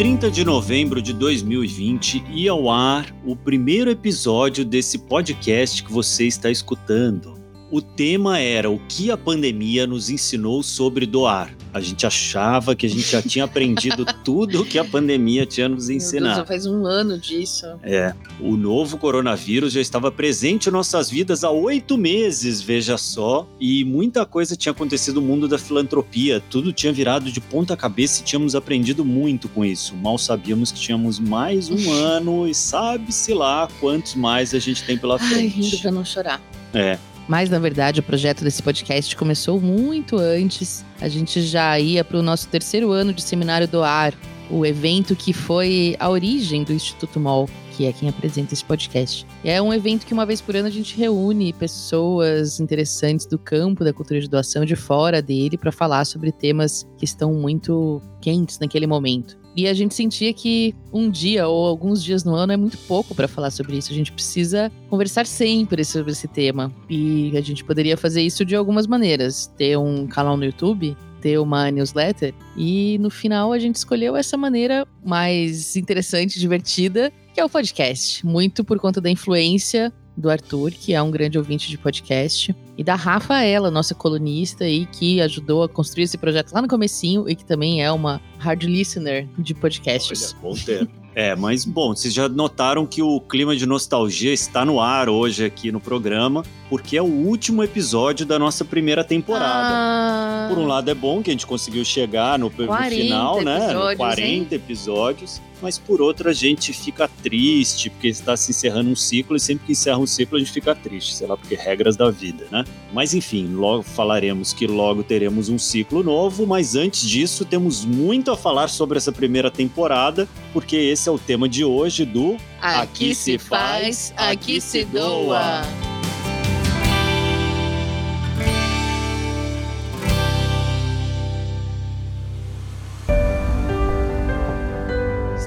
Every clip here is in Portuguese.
30 de novembro de 2020 ia ao ar o primeiro episódio desse podcast que você está escutando. O tema era o que a pandemia nos ensinou sobre doar. A gente achava que a gente já tinha aprendido tudo o que a pandemia tinha nos ensinado. Deus, faz um ano disso. É, o novo coronavírus já estava presente em nossas vidas há oito meses, veja só, e muita coisa tinha acontecido no mundo da filantropia. Tudo tinha virado de ponta cabeça e tínhamos aprendido muito com isso. Mal sabíamos que tínhamos mais um ano e sabe-se lá quantos mais a gente tem pela frente. Ai, rindo pra não chorar. É, Mas, na verdade, o projeto desse podcast começou muito antes. A gente já ia para o nosso terceiro ano de Seminário do Ar, o evento que foi a origem do Instituto MOL, que é quem apresenta esse podcast. É um evento que uma vez por ano a gente reúne pessoas interessantes do campo da cultura de doação de fora dele para falar sobre temas que estão muito quentes naquele momento. E a gente sentia que um dia ou alguns dias no ano é muito pouco para falar sobre isso. A gente precisa conversar sempre sobre esse tema. E a gente poderia fazer isso de algumas maneiras. Ter um canal no YouTube, ter uma newsletter. E no final a gente escolheu essa maneira mais interessante, divertida, que é o podcast. Muito por conta da influência do Arthur, que é um grande ouvinte de podcast, e da Rafaela, nossa colunista aí, que ajudou a construir esse projeto lá no comecinho e que também é uma hard listener de podcasts. Olha, bom ter. É, mas bom, vocês já notaram que o clima de nostalgia está no ar hoje aqui no programa, porque é o último episódio da nossa primeira temporada. Ah, Por um lado é bom que a gente conseguiu chegar no, no 40 final, né? No episódios, 40 episódios. Mas por outro a gente fica triste, porque está se encerrando um ciclo, e sempre que encerra um ciclo a gente fica triste, sei lá, porque regras da vida, né? Mas enfim, logo falaremos que logo teremos um ciclo novo, mas antes disso temos muito a falar sobre essa primeira temporada, porque esse é o tema de hoje do aqui se faz, aqui se doa.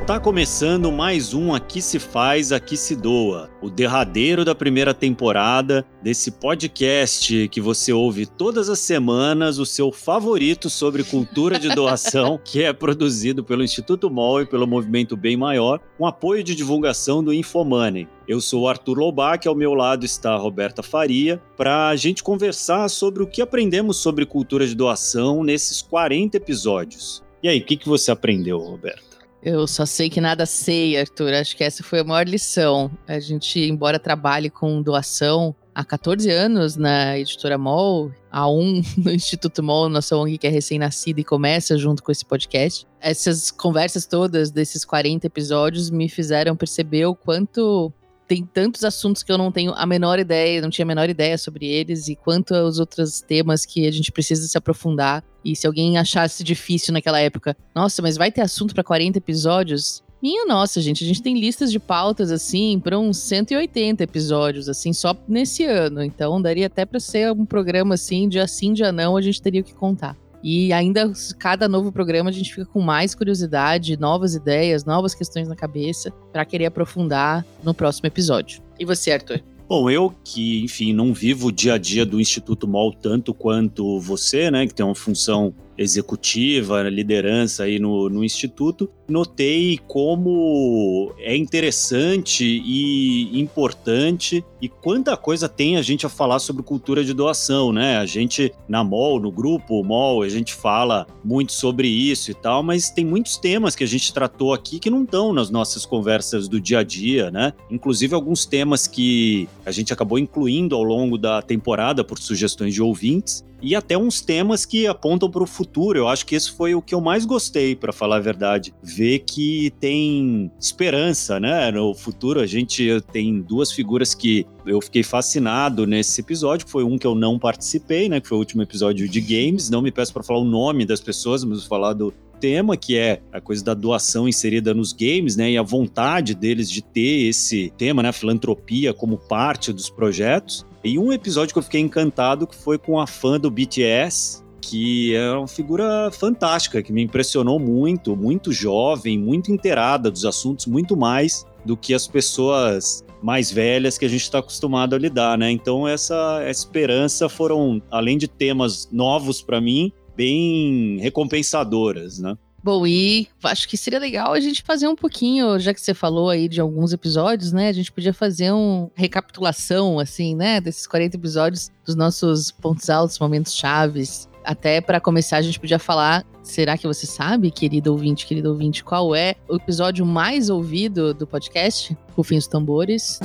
Está começando mais um Aqui se faz, aqui se doa, o derradeiro da primeira temporada desse podcast que você ouve todas as semanas, o seu favorito sobre cultura de doação, que é produzido pelo Instituto MOL e pelo Movimento Bem Maior, com apoio de divulgação do Infomoney. Eu sou o Arthur Lobac, ao meu lado está a Roberta Faria, para a gente conversar sobre o que aprendemos sobre cultura de doação nesses 40 episódios. E aí, o que, que você aprendeu, Roberta? Eu só sei que nada sei, Arthur. Acho que essa foi a maior lição. A gente, embora trabalhe com doação há 14 anos na editora MOL, há um no Instituto MOL, nossa ONG que é recém-nascida e começa junto com esse podcast. Essas conversas todas desses 40 episódios me fizeram perceber o quanto tem tantos assuntos que eu não tenho a menor ideia, não tinha a menor ideia sobre eles, e quanto aos outros temas que a gente precisa se aprofundar. E se alguém achasse difícil naquela época, nossa, mas vai ter assunto para 40 episódios? Minha nossa, gente, a gente tem listas de pautas assim para uns 180 episódios assim só nesse ano. Então daria até para ser um programa assim, dia sim, dia não, a gente teria o que contar. E ainda cada novo programa a gente fica com mais curiosidade, novas ideias, novas questões na cabeça para querer aprofundar no próximo episódio. E você, Arthur? Bom, eu que, enfim, não vivo o dia a dia do Instituto MOL tanto quanto você, né, que tem uma função executiva, liderança aí no, no Instituto, notei como é interessante e importante e quanta coisa tem a gente a falar sobre cultura de doação, né? A gente, na MOL, no grupo MOL, a gente fala muito sobre isso e tal, mas tem muitos temas que a gente tratou aqui que não estão nas nossas conversas do dia a dia, né? Inclusive alguns temas que a gente acabou incluindo ao longo da temporada por sugestões de ouvintes e até uns temas que apontam para o futuro. Eu acho que esse foi o que eu mais gostei, para falar a verdade. Ver que tem esperança, né? No futuro, a gente tem duas figuras que eu fiquei fascinado nesse episódio. Foi um que eu não participei, né? Que foi o último episódio de games. Não me peço para falar o nome das pessoas, mas falar do tema, que é a coisa da doação inserida nos games, né? E a vontade deles de ter esse tema, né? A filantropia como parte dos projetos. E um episódio que eu fiquei encantado que foi com a fã do BTS, que é uma figura fantástica, que me impressionou muito, muito jovem, muito inteirada dos assuntos, muito mais do que as pessoas mais velhas que a gente está acostumado a lidar, né? Então essa, esperança foram, além de temas novos para mim, bem recompensadoras, né? Bom, e acho que seria legal a gente fazer um pouquinho, já que você falou aí de alguns episódios, né? A gente podia fazer uma recapitulação, assim, né? Desses 40 episódios, dos nossos pontos altos, momentos chaves. Até para começar, a gente podia falar. Será que você sabe, querido ouvinte, querido ouvinte, qual é o episódio mais ouvido do podcast? Rufem os tambores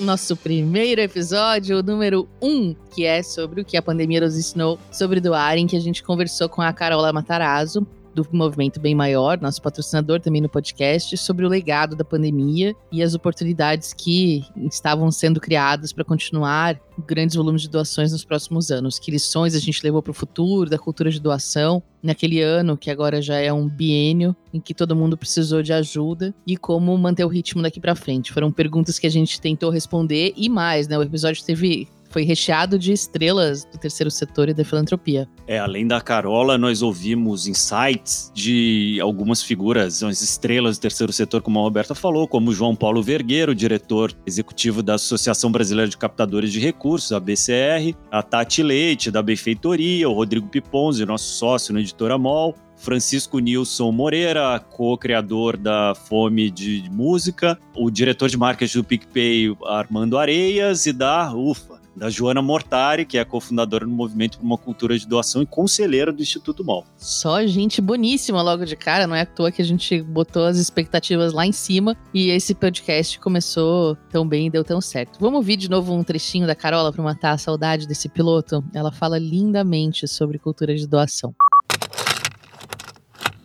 nosso primeiro episódio, o número 1, um, que é sobre o que a pandemia nos ensinou sobre doar, em que a gente conversou com a Carola Matarazzo, do movimento Bem Maior, nosso patrocinador também no podcast, sobre o legado da pandemia e as oportunidades que estavam sendo criadas para continuar grandes volumes de doações nos próximos anos. Que lições a gente levou para o futuro da cultura de doação naquele ano, que agora já é um biênio, em que todo mundo precisou de ajuda, e como manter o ritmo daqui para frente. Foram perguntas que a gente tentou responder e mais, né? O episódio teve foi recheado de estrelas do terceiro setor e da filantropia. É, além da Carola, nós ouvimos insights de algumas figuras, as estrelas do terceiro setor, como a Roberta falou, como João Paulo Vergueiro, diretor executivo da Associação Brasileira de Captadores de Recursos, a BCR, a Tati Leite, da Benfeitoria, o Rodrigo Piponzi, nosso sócio na editora MOL, Francisco Nilson Moreira, co-criador da Fome de Música, o diretor de marketing do PicPay, Armando Areias, e da UFA, da Joana Mortari, que é cofundadora do Movimento por uma Cultura de Doação e conselheira do Instituto MOL. Só gente boníssima logo de cara, não é à toa que a gente botou as expectativas lá em cima e esse podcast começou tão bem e deu tão certo. Vamos ouvir de novo um trechinho da Carola para matar a saudade desse piloto? Ela fala lindamente sobre cultura de doação.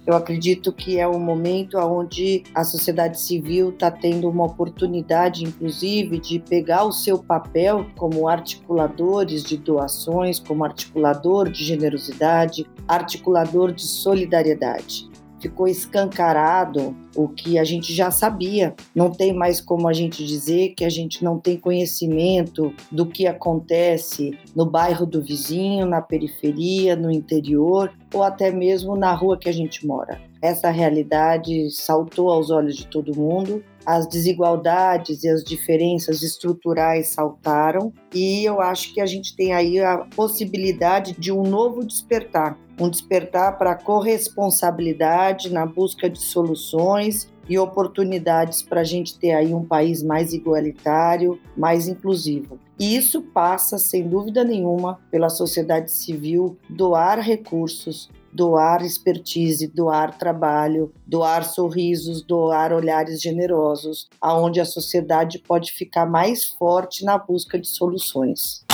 Eu acredito que é um momento onde a sociedade civil está tendo uma oportunidade, inclusive, de pegar o seu papel como articuladores de doações, como articulador de generosidade, articulador de solidariedade ficou escancarado o que a gente já sabia. Não tem mais como a gente dizer que a gente não tem conhecimento do que acontece no bairro do vizinho, na periferia, no interior ou até mesmo na rua que a gente mora. Essa realidade saltou aos olhos de todo mundo as desigualdades e as diferenças estruturais saltaram e eu acho que a gente tem aí a possibilidade de um novo despertar, um despertar para corresponsabilidade na busca de soluções e oportunidades para a gente ter aí um país mais igualitário, mais inclusivo. E isso passa, sem dúvida nenhuma, pela sociedade civil doar recursos, doar expertise, doar trabalho, doar sorrisos, doar olhares generosos, aonde a sociedade pode ficar mais forte na busca de soluções.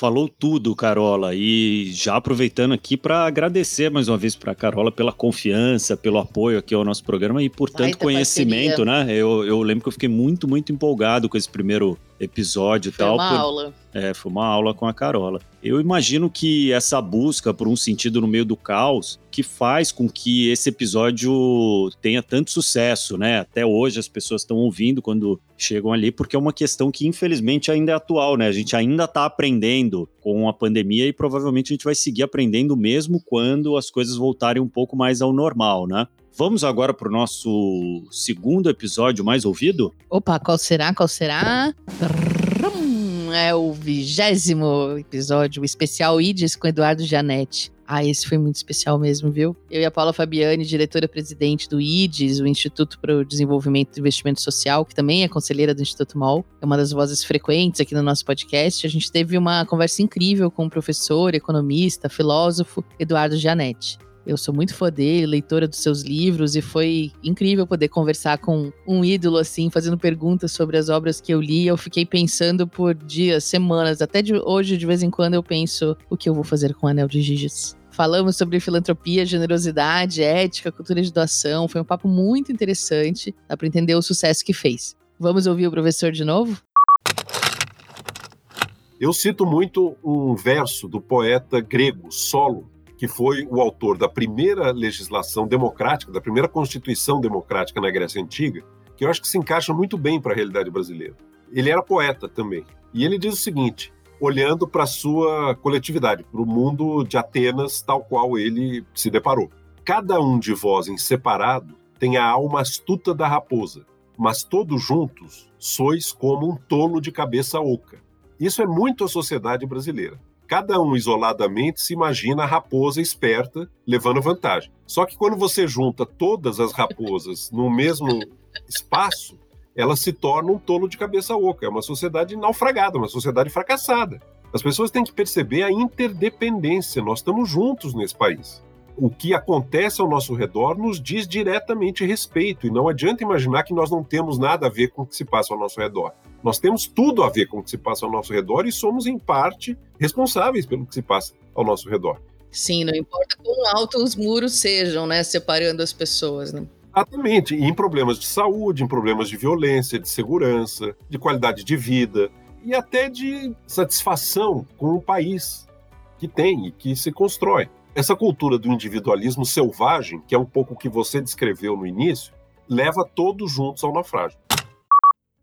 Falou tudo, Carola. E já aproveitando aqui para agradecer mais uma vez para a Carola pela confiança, pelo apoio aqui ao nosso programa e por tanto conhecimento, parceria. né? Eu, eu lembro que eu fiquei muito, muito empolgado com esse primeiro episódio e tal. Uma por... aula. É, foi uma aula com a Carola. Eu imagino que essa busca por um sentido no meio do caos que faz com que esse episódio tenha tanto sucesso, né? Até hoje as pessoas estão ouvindo quando chegam ali, porque é uma questão que infelizmente ainda é atual, né? A gente ainda está aprendendo com a pandemia e provavelmente a gente vai seguir aprendendo mesmo quando as coisas voltarem um pouco mais ao normal, né? Vamos agora para o nosso segundo episódio mais ouvido? Opa, qual será? Qual será? É o vigésimo episódio, o especial IDES com Eduardo Janete. Ah, esse foi muito especial mesmo, viu? Eu e a Paula Fabiani, diretora-presidente do IDES, o Instituto para o Desenvolvimento e Investimento Social, que também é conselheira do Instituto MOL, é uma das vozes frequentes aqui no nosso podcast. A gente teve uma conversa incrível com o professor, economista, filósofo Eduardo Janete. Eu sou muito fã dele, leitora dos seus livros, e foi incrível poder conversar com um ídolo assim, fazendo perguntas sobre as obras que eu li. Eu fiquei pensando por dias, semanas, até de hoje, de vez em quando, eu penso o que eu vou fazer com o Anel de Giges. Falamos sobre filantropia, generosidade, ética, cultura de doação. Foi um papo muito interessante. Dá para entender o sucesso que fez. Vamos ouvir o professor de novo? Eu cito muito um verso do poeta grego Solo, que foi o autor da primeira legislação democrática, da primeira constituição democrática na Grécia Antiga, que eu acho que se encaixa muito bem para a realidade brasileira. Ele era poeta também. E ele diz o seguinte, olhando para a sua coletividade, para o mundo de Atenas tal qual ele se deparou. Cada um de vós em separado tem a alma astuta da raposa, mas todos juntos sois como um tolo de cabeça oca. Isso é muito a sociedade brasileira Cada um isoladamente se imagina a raposa esperta levando vantagem. Só que quando você junta todas as raposas no mesmo espaço, ela se torna um tolo de cabeça oca. É uma sociedade naufragada, uma sociedade fracassada. As pessoas têm que perceber a interdependência. Nós estamos juntos nesse país. O que acontece ao nosso redor nos diz diretamente respeito, e não adianta imaginar que nós não temos nada a ver com o que se passa ao nosso redor. Nós temos tudo a ver com o que se passa ao nosso redor e somos, em parte, responsáveis pelo que se passa ao nosso redor. Sim, não importa quão altos os muros sejam, né, separando as pessoas, né? Exatamente, em problemas de saúde, em problemas de violência, de segurança, de qualidade de vida e até de satisfação com o país que tem e que se constrói. Essa cultura do individualismo selvagem, que é um pouco o que você descreveu no início, leva todos juntos ao naufrágio.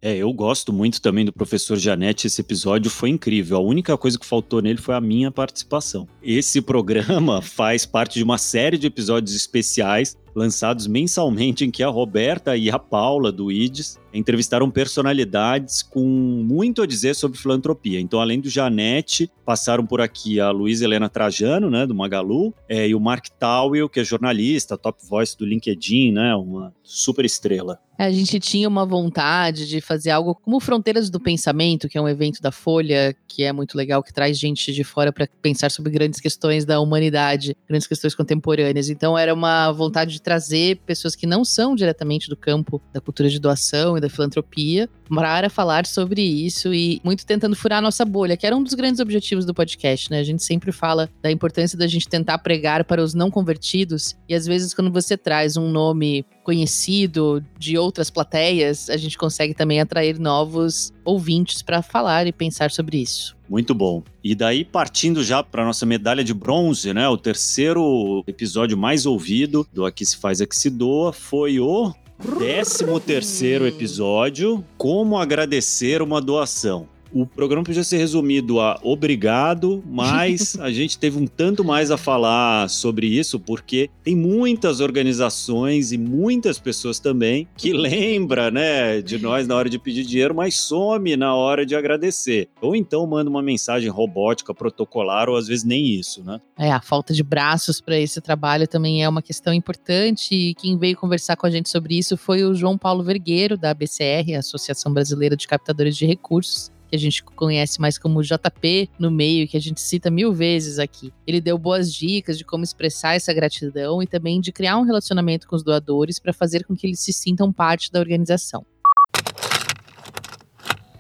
É, eu gosto muito também do professor Janete. Esse episódio foi incrível. A única coisa que faltou nele foi a minha participação. Esse programa faz parte de uma série de episódios especiais lançados mensalmente em que a Roberta e a Paula do IDES entrevistaram personalidades com muito a dizer sobre filantropia. Então, além do Janete, passaram por aqui a Luísa Helena Trajano, né, do Magalu, é, e o Mark Towell, que é jornalista, top voice do LinkedIn, né, uma super estrela. É, a gente tinha uma vontade de fazer algo como Fronteiras do Pensamento, que é um evento da Folha, que é muito legal, que traz gente de fora para pensar sobre grandes questões da humanidade, grandes questões contemporâneas. Então era uma vontade de trazer pessoas que não são diretamente do campo da cultura de doação e da filantropia para falar sobre isso e muito tentando furar a nossa bolha, que era um dos grandes objetivos do podcast, né? A gente sempre fala da importância da gente tentar pregar para os não convertidos e às vezes quando você traz um nome conhecido de outras plateias, a gente consegue também atrair novos ouvintes para falar e pensar sobre isso. Muito bom. E daí, partindo já para nossa medalha de bronze, né? O terceiro episódio mais ouvido do Aqui Se Faz, Aqui Se Doa foi o décimo terceiro episódio, Como Agradecer uma Doação. O programa podia ser resumido a obrigado, mas a gente teve um tanto mais a falar sobre isso, porque tem muitas organizações e muitas pessoas também que lembra, né, de nós na hora de pedir dinheiro, mas some na hora de agradecer. Ou então manda uma mensagem robótica, protocolar, ou às vezes nem isso, né? É, a falta de braços para esse trabalho também é uma questão importante. E quem veio conversar com a gente sobre isso foi o João Paulo Vergueiro, da ABCR, Associação Brasileira de Captadores de Recursos que a gente conhece mais como JP no meio, que a gente cita mil vezes aqui. Ele deu boas dicas de como expressar essa gratidão e também de criar um relacionamento com os doadores para fazer com que eles se sintam parte da organização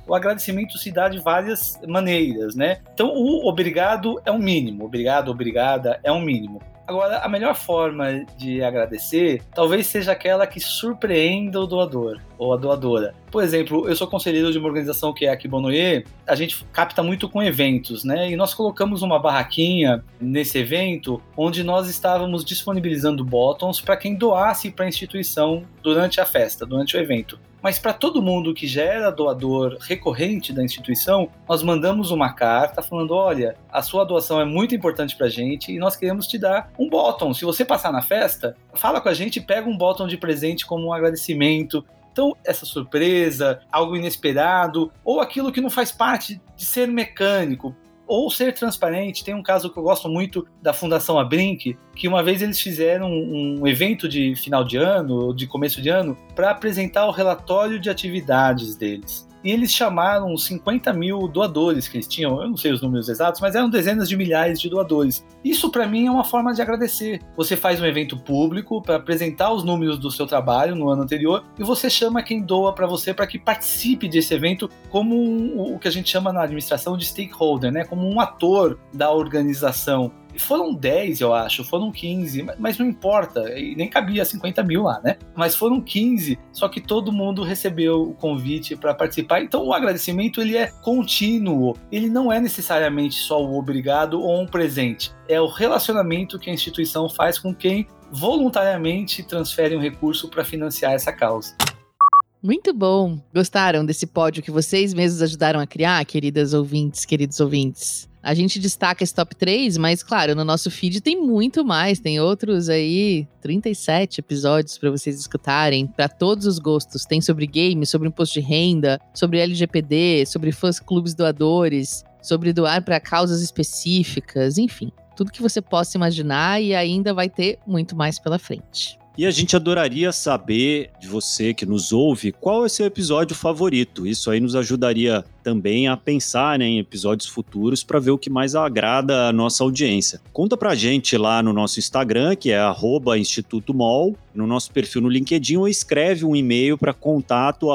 o agradecimento se dá de várias maneiras, né? Então, o obrigado é um mínimo, obrigado, obrigada é um mínimo. Agora, a melhor forma de agradecer talvez seja aquela que surpreenda o doador ou a doadora. Por exemplo, eu sou conselheiro de uma organização que é a Kibonoye, a gente capta muito com eventos, né? E nós colocamos uma barraquinha nesse evento onde nós estávamos disponibilizando bottoms para quem doasse para a instituição durante a festa, durante o evento. Mas para todo mundo que já era doador recorrente da instituição, nós mandamos uma carta falando: olha, a sua doação é muito importante para a gente e nós queremos te dar um bottom. Se você passar na festa, fala com a gente e pega um bottom de presente como um agradecimento. Então, essa surpresa, algo inesperado, ou aquilo que não faz parte de ser mecânico, ou ser transparente. Tem um caso que eu gosto muito da Fundação Abrink, que uma vez eles fizeram um evento de final de ano, de começo de ano, para apresentar o relatório de atividades deles e eles chamaram 50 mil doadores que eles tinham, eu não sei os números exatos, mas eram dezenas de milhares de doadores. Isso para mim é uma forma de agradecer. Você faz um evento público para apresentar os números do seu trabalho no ano anterior e você chama quem doa para você para que participe desse evento como um, o que a gente chama na administração de stakeholder, né? como um ator da organização. Foram 10, eu acho, foram 15, mas não importa, nem cabia 50 mil lá, né? Mas foram 15, só que todo mundo recebeu o convite para participar. Então o agradecimento ele é contínuo, ele não é necessariamente só o obrigado ou um presente, é o relacionamento que a instituição faz com quem voluntariamente transfere um recurso para financiar essa causa. Muito bom. Gostaram desse pódio que vocês mesmos ajudaram a criar, queridas ouvintes, queridos ouvintes? A gente destaca esse top 3, mas claro, no nosso feed tem muito mais. Tem outros aí, 37 episódios para vocês escutarem, para todos os gostos. Tem sobre games, sobre imposto de renda, sobre LGPD, sobre fãs clubes doadores, sobre doar para causas específicas, enfim. Tudo que você possa imaginar e ainda vai ter muito mais pela frente. E a gente adoraria saber de você que nos ouve qual é seu episódio favorito. Isso aí nos ajudaria também a pensar né, em episódios futuros para ver o que mais agrada a nossa audiência. Conta pra gente lá no nosso Instagram, que é Instituto Mol, no nosso perfil no LinkedIn, ou escreve um e-mail para contato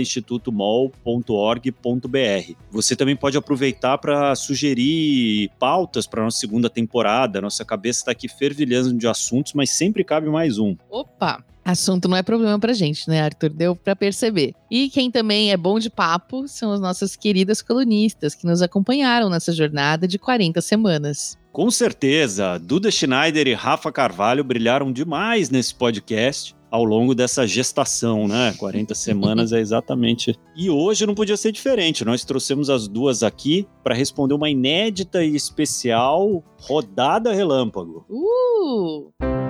institutomol.org.br. Você também pode aproveitar para sugerir pautas para nossa segunda temporada. Nossa cabeça está aqui fervilhando de assuntos, mas sempre cabe mais um. Opa! Assunto não é problema pra gente, né, Arthur? Deu pra perceber. E quem também é bom de papo são as nossas queridas colunistas que nos acompanharam nessa jornada de 40 semanas. Com certeza, Duda Schneider e Rafa Carvalho brilharam demais nesse podcast ao longo dessa gestação, né? 40 semanas é exatamente. E hoje não podia ser diferente. Nós trouxemos as duas aqui para responder uma inédita e especial rodada relâmpago. Uh!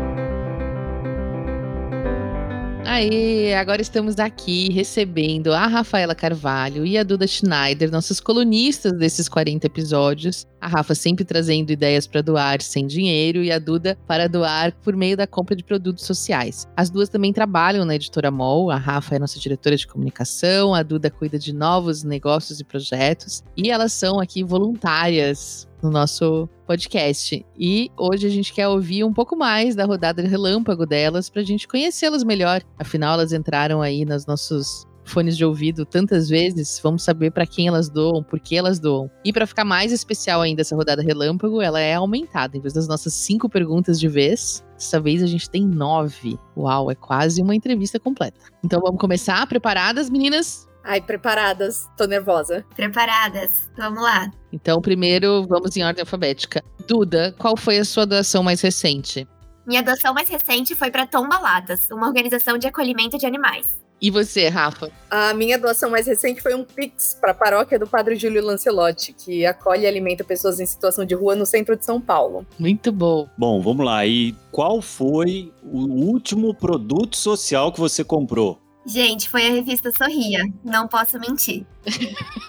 Aí, agora estamos aqui recebendo a Rafaela Carvalho e a Duda Schneider, nossas colunistas desses 40 episódios. A Rafa sempre trazendo ideias para doar sem dinheiro e a Duda para doar por meio da compra de produtos sociais. As duas também trabalham na editora MOL. A Rafa é nossa diretora de comunicação, a Duda cuida de novos negócios e projetos. E elas são aqui voluntárias no nosso podcast. E hoje a gente quer ouvir um pouco mais da rodada de relâmpago delas para a gente conhecê-las melhor. Afinal, elas entraram aí nos nossos fones de ouvido tantas vezes, vamos saber para quem elas doam, por que elas doam. E para ficar mais especial ainda essa rodada relâmpago, ela é aumentada. Em vez das nossas cinco perguntas de vez, dessa vez a gente tem nove. Uau, é quase uma entrevista completa. Então vamos começar? Preparadas, meninas? Ai, preparadas. Tô nervosa. Preparadas. Vamos lá. Então, primeiro, vamos em ordem alfabética. Duda, qual foi a sua doação mais recente? Minha doação mais recente foi para Tombalatas, uma organização de acolhimento de animais. E você, Rafa? A minha doação mais recente foi um Pix para a paróquia do Padre Júlio Lancelotti, que acolhe e alimenta pessoas em situação de rua no centro de São Paulo. Muito bom. Bom, vamos lá. E qual foi o último produto social que você comprou? Gente, foi a revista Sorria. Não posso mentir.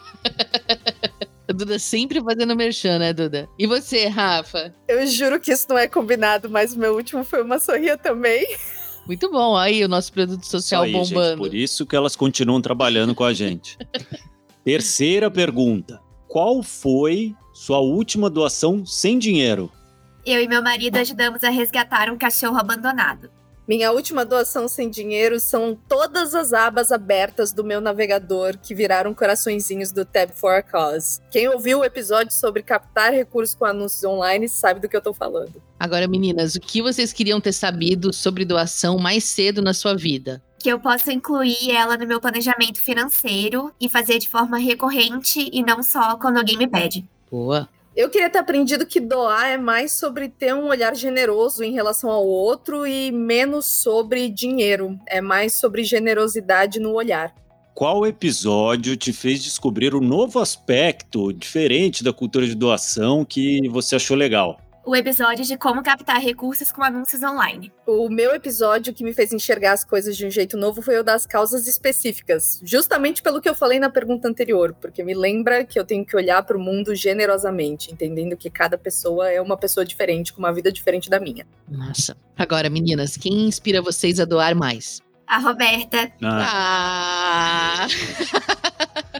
A Duda sempre fazendo merchan, né, Duda? E você, Rafa? Eu juro que isso não é combinado, mas o meu último foi uma sorria também. Muito bom. Aí, o nosso produto social aí, bombando. Gente, por isso que elas continuam trabalhando com a gente. Terceira pergunta. Qual foi sua última doação sem dinheiro? Eu e meu marido ajudamos a resgatar um cachorro abandonado. Minha última doação sem dinheiro são todas as abas abertas do meu navegador que viraram coraçõezinhos do Tab for a Cause. Quem ouviu o episódio sobre captar recursos com anúncios online sabe do que eu tô falando. Agora, meninas, o que vocês queriam ter sabido sobre doação mais cedo na sua vida? Que eu possa incluir ela no meu planejamento financeiro e fazer de forma recorrente e não só quando alguém me pede. Boa. Eu queria ter aprendido que doar é mais sobre ter um olhar generoso em relação ao outro e menos sobre dinheiro. É mais sobre generosidade no olhar. Qual episódio te fez descobrir um novo aspecto diferente da cultura de doação que você achou legal? O episódio de como captar recursos com anúncios online. O meu episódio que me fez enxergar as coisas de um jeito novo foi o das causas específicas, justamente pelo que eu falei na pergunta anterior, porque me lembra que eu tenho que olhar para o mundo generosamente, entendendo que cada pessoa é uma pessoa diferente, com uma vida diferente da minha. Nossa. Agora, meninas, quem inspira vocês a doar mais? A Roberta. Ah. ah.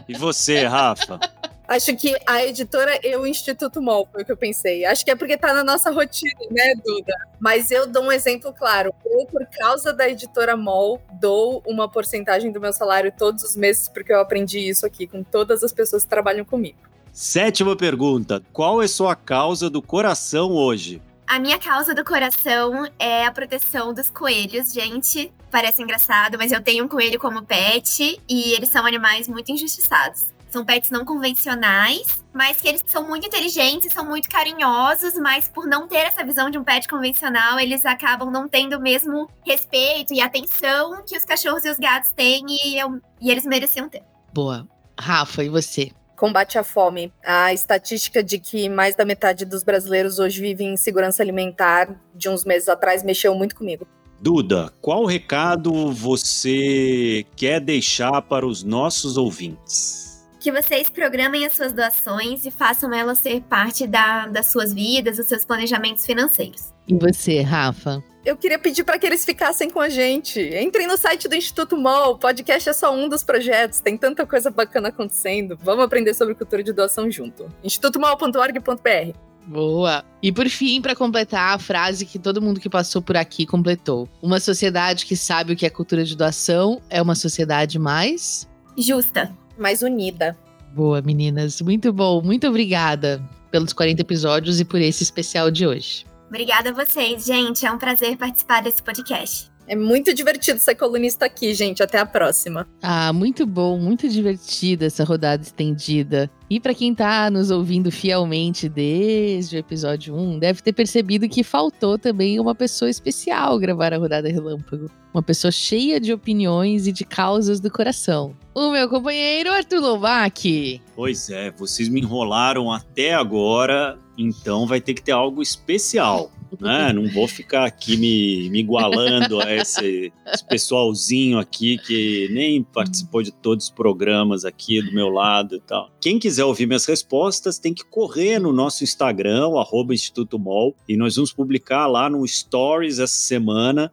e você, Rafa? Acho que a editora e o Instituto MOL foi o que eu pensei. Acho que é porque tá na nossa rotina, né, Duda? Mas eu dou um exemplo claro. Eu, por causa da editora MOL, dou uma porcentagem do meu salário todos os meses, porque eu aprendi isso aqui com todas as pessoas que trabalham comigo. Sétima pergunta: qual é sua causa do coração hoje? A minha causa do coração é a proteção dos coelhos, gente. Parece engraçado, mas eu tenho um coelho como pet e eles são animais muito injustiçados. São pets não convencionais, mas que eles são muito inteligentes, são muito carinhosos, mas por não ter essa visão de um pet convencional, eles acabam não tendo o mesmo respeito e atenção que os cachorros e os gatos têm e, eu, e eles mereciam ter. Boa. Rafa, e você? combate à fome. A estatística de que mais da metade dos brasileiros hoje vivem em segurança alimentar de uns meses atrás mexeu muito comigo. Duda, qual recado você quer deixar para os nossos ouvintes? Que vocês programem as suas doações e façam elas ser parte da, das suas vidas, dos seus planejamentos financeiros. E você, Rafa? Eu queria pedir para que eles ficassem com a gente. Entrem no site do Instituto MOL. O podcast é só um dos projetos. Tem tanta coisa bacana acontecendo. Vamos aprender sobre cultura de doação junto. institutomol.org.br. Boa! E por fim, para completar a frase que todo mundo que passou por aqui completou: Uma sociedade que sabe o que é cultura de doação é uma sociedade mais justa, mais unida. Boa, meninas. Muito bom. Muito obrigada pelos 40 episódios e por esse especial de hoje. Obrigada a vocês, gente. É um prazer participar desse podcast. É muito divertido ser colunista aqui, gente. Até a próxima. Ah, muito bom, muito divertida essa rodada estendida. E para quem tá nos ouvindo fielmente desde o episódio 1, deve ter percebido que faltou também uma pessoa especial gravar a rodada Relâmpago. Uma pessoa cheia de opiniões e de causas do coração. O meu companheiro Arthur Lovac. Pois é, vocês me enrolaram até agora, então vai ter que ter algo especial né? Não vou ficar aqui me, me igualando a esse, esse, pessoalzinho aqui que nem participou de todos os programas aqui do meu lado e tal. Quem quiser ouvir minhas respostas tem que correr no nosso Instagram, o Instituto Mol, e nós vamos publicar lá no Stories essa semana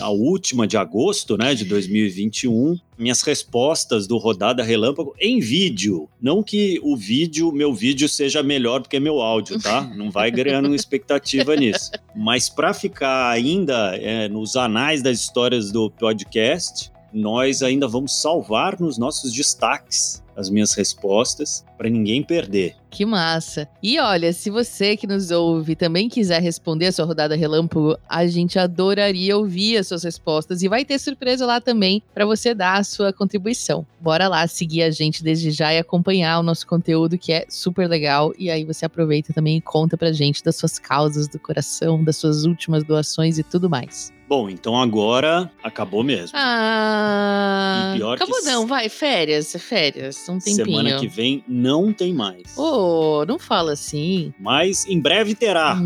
a última de agosto, né, de 2021, minhas respostas do Rodada Relâmpago em vídeo. Não que o vídeo, meu vídeo seja melhor do que meu áudio, tá? Não vai ganhando expectativa nisso. Mas para ficar ainda é, nos anais das histórias do podcast, nós ainda vamos salvar nos nossos destaques as minhas respostas para ninguém perder. Que massa! E olha, se você que nos ouve também quiser responder a sua rodada relâmpago, a gente adoraria ouvir as suas respostas e vai ter surpresa lá também para você dar a sua contribuição. Bora lá seguir a gente desde já e acompanhar o nosso conteúdo que é super legal e aí você aproveita também e conta pra gente das suas causas do coração, das suas últimas doações e tudo mais. Bom, então agora acabou mesmo. Ah. Pior acabou que não, vai, férias, férias, um tempinho. Semana que vem não tem mais. Ô, oh, não fala assim. Mas em breve terá.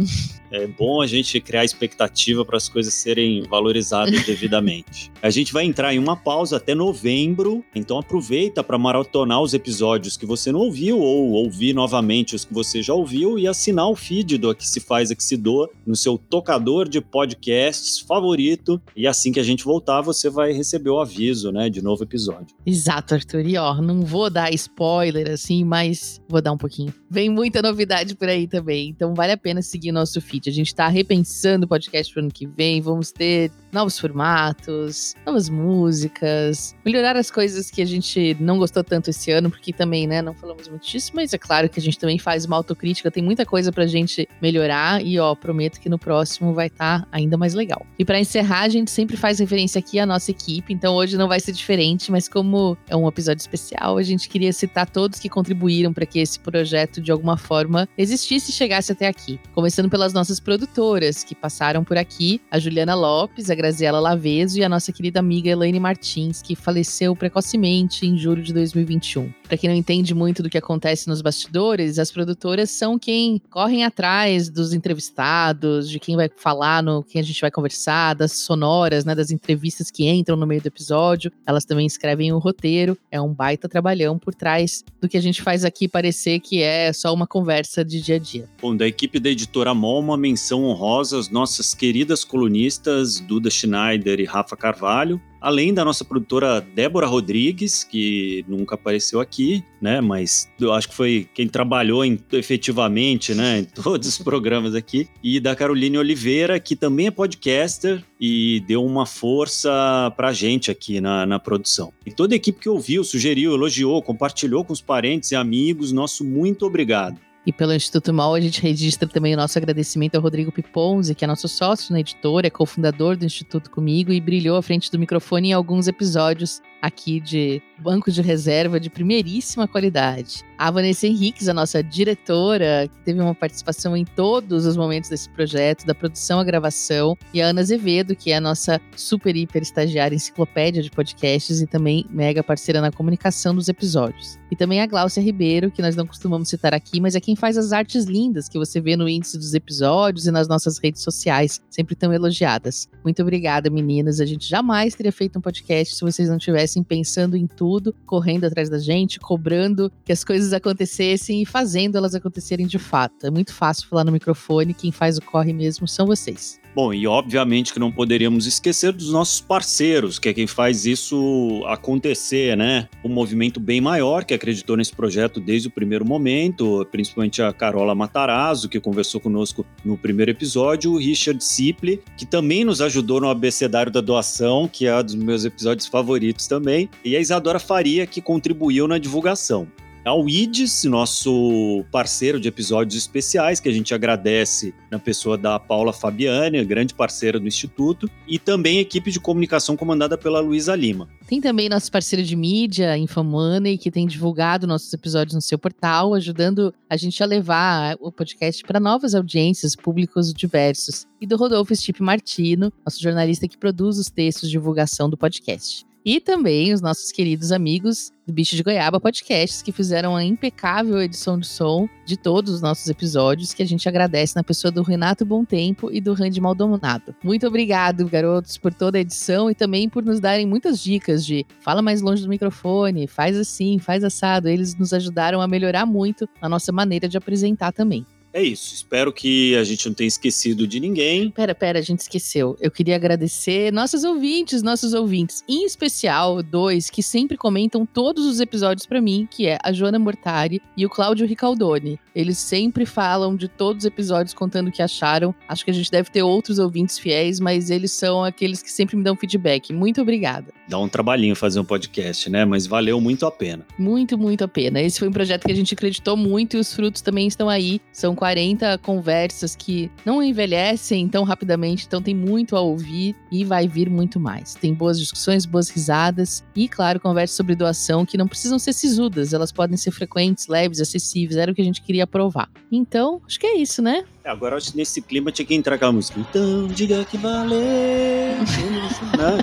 É bom a gente criar expectativa para as coisas serem valorizadas devidamente. A gente vai entrar em uma pausa até novembro, então aproveita para maratonar os episódios que você não ouviu ou ouvir novamente os que você já ouviu e assinar o feed do Aqui Se Faz, Aqui Se Doa no seu tocador de podcasts favorito. E assim que a gente voltar, você vai receber o aviso, né, de novo episódio. Exato, Arthur. E ó, não vou dar spoiler assim, mas vou dar um pouquinho. Vem muita novidade por aí também, então vale a pena seguir nosso feed. A gente está repensando o podcast para o ano que vem. Vamos ter novos formatos, novas músicas, melhorar as coisas que a gente não gostou tanto esse ano, porque também, né, não falamos muito disso, mas é claro que a gente também faz uma autocrítica, tem muita coisa pra gente melhorar e, ó, prometo que no próximo vai estar tá ainda mais legal. E para encerrar, a gente sempre faz referência aqui à nossa equipe, então hoje não vai ser diferente, mas como é um episódio especial, a gente queria citar todos que contribuíram para que esse projeto de alguma forma existisse e chegasse até aqui. Começando pelas nossas produtoras que passaram por aqui, a Juliana Lopes, a Graziela Laveso e a nossa querida amiga Elaine Martins, que faleceu precocemente em julho de 2021. Para quem não entende muito do que acontece nos bastidores, as produtoras são quem correm atrás dos entrevistados, de quem vai falar, no quem a gente vai conversar, das sonoras, né, das entrevistas que entram no meio do episódio. Elas também escrevem o roteiro. É um baita trabalhão por trás do que a gente faz aqui parecer que é só uma conversa de dia a dia. Bom, da equipe da editora Mol, uma menção honrosa às nossas queridas colunistas Duda Schneider e Rafa Carvalho, além da nossa produtora Débora Rodrigues, que nunca apareceu aqui, né? Mas eu acho que foi quem trabalhou em, efetivamente, né, em todos os programas aqui, e da Caroline Oliveira, que também é podcaster e deu uma força pra gente aqui na, na produção. E toda a equipe que ouviu, sugeriu, elogiou, compartilhou com os parentes e amigos, nosso muito obrigado. E pelo Instituto MOL, a gente registra também o nosso agradecimento ao Rodrigo Piponzi, que é nosso sócio na editora, é cofundador do Instituto comigo e brilhou à frente do microfone em alguns episódios aqui de banco de reserva de primeiríssima qualidade. A Vanessa Henriques, a nossa diretora, que teve uma participação em todos os momentos desse projeto, da produção à gravação, e a Ana Azevedo, que é a nossa super hiper estagiária enciclopédia de podcasts e também mega parceira na comunicação dos episódios. E também a Gláucia Ribeiro, que nós não costumamos citar aqui, mas é quem faz as artes lindas que você vê no índice dos episódios e nas nossas redes sociais, sempre tão elogiadas. Muito obrigada, meninas. A gente jamais teria feito um podcast se vocês não estivessem pensando em tudo, correndo atrás da gente, cobrando que as coisas acontecessem e fazendo elas acontecerem de fato. É muito fácil falar no microfone, quem faz o corre mesmo são vocês. Bom, e obviamente que não poderíamos esquecer dos nossos parceiros, que é quem faz isso acontecer, né? Um movimento bem maior que acreditou nesse projeto desde o primeiro momento, principalmente a Carola Matarazzo, que conversou conosco no primeiro episódio, o Richard Siple, que também nos ajudou no abecedário da doação, que é um dos meus episódios favoritos também, e a Isadora Faria, que contribuiu na divulgação ao IDES, nosso parceiro de episódios especiais, que a gente agradece na pessoa da Paula Fabiani, grande parceira do Instituto, e também equipe de comunicação comandada pela Luísa Lima. Tem também nosso parceiro de mídia, Infomoney, que tem divulgado nossos episódios no seu portal, ajudando a gente a levar o podcast para novas audiências, públicos diversos. E do Rodolfo Stipe Martino, nosso jornalista que produz os textos de divulgação do podcast. E também os nossos queridos amigos do Bicho de Goiaba Podcasts, que fizeram a impecável edição de som de todos os nossos episódios, que a gente agradece na pessoa do Renato Bom Tempo e do Randy Maldonado. Muito obrigado, garotos, por toda a edição e também por nos darem muitas dicas de fala mais longe do microfone, faz assim, faz assado. Eles nos ajudaram a melhorar muito a nossa maneira de apresentar também. É isso. Espero que a gente não tenha esquecido de ninguém. Pera, pera, a gente esqueceu. Eu queria agradecer nossos ouvintes, nossos ouvintes, em especial dois que sempre comentam todos os episódios para mim, que é a Joana Mortari e o Cláudio Ricaldoni. Eles sempre falam de todos os episódios contando o que acharam. Acho que a gente deve ter outros ouvintes fiéis, mas eles são aqueles que sempre me dão feedback. Muito obrigada. Dá um trabalhinho fazer um podcast, né? Mas valeu muito a pena. Muito, muito a pena. Esse foi um projeto que a gente acreditou muito e os frutos também estão aí. São 40 conversas que não envelhecem tão rapidamente, então tem muito a ouvir e vai vir muito mais. Tem boas discussões, boas risadas e, claro, conversas sobre doação que não precisam ser sisudas, elas podem ser frequentes, leves, acessíveis, era o que a gente queria provar. Então, acho que é isso, né? É, agora acho que nesse clima tinha que entrar aquela música. Então, diga que valeu. Não,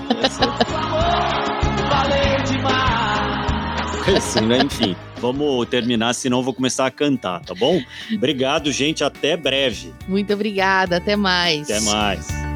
valeu demais. Assim, né? Enfim, vamos terminar, senão eu vou começar a cantar, tá bom? Obrigado, gente. Até breve. Muito obrigada. Até mais. Até mais.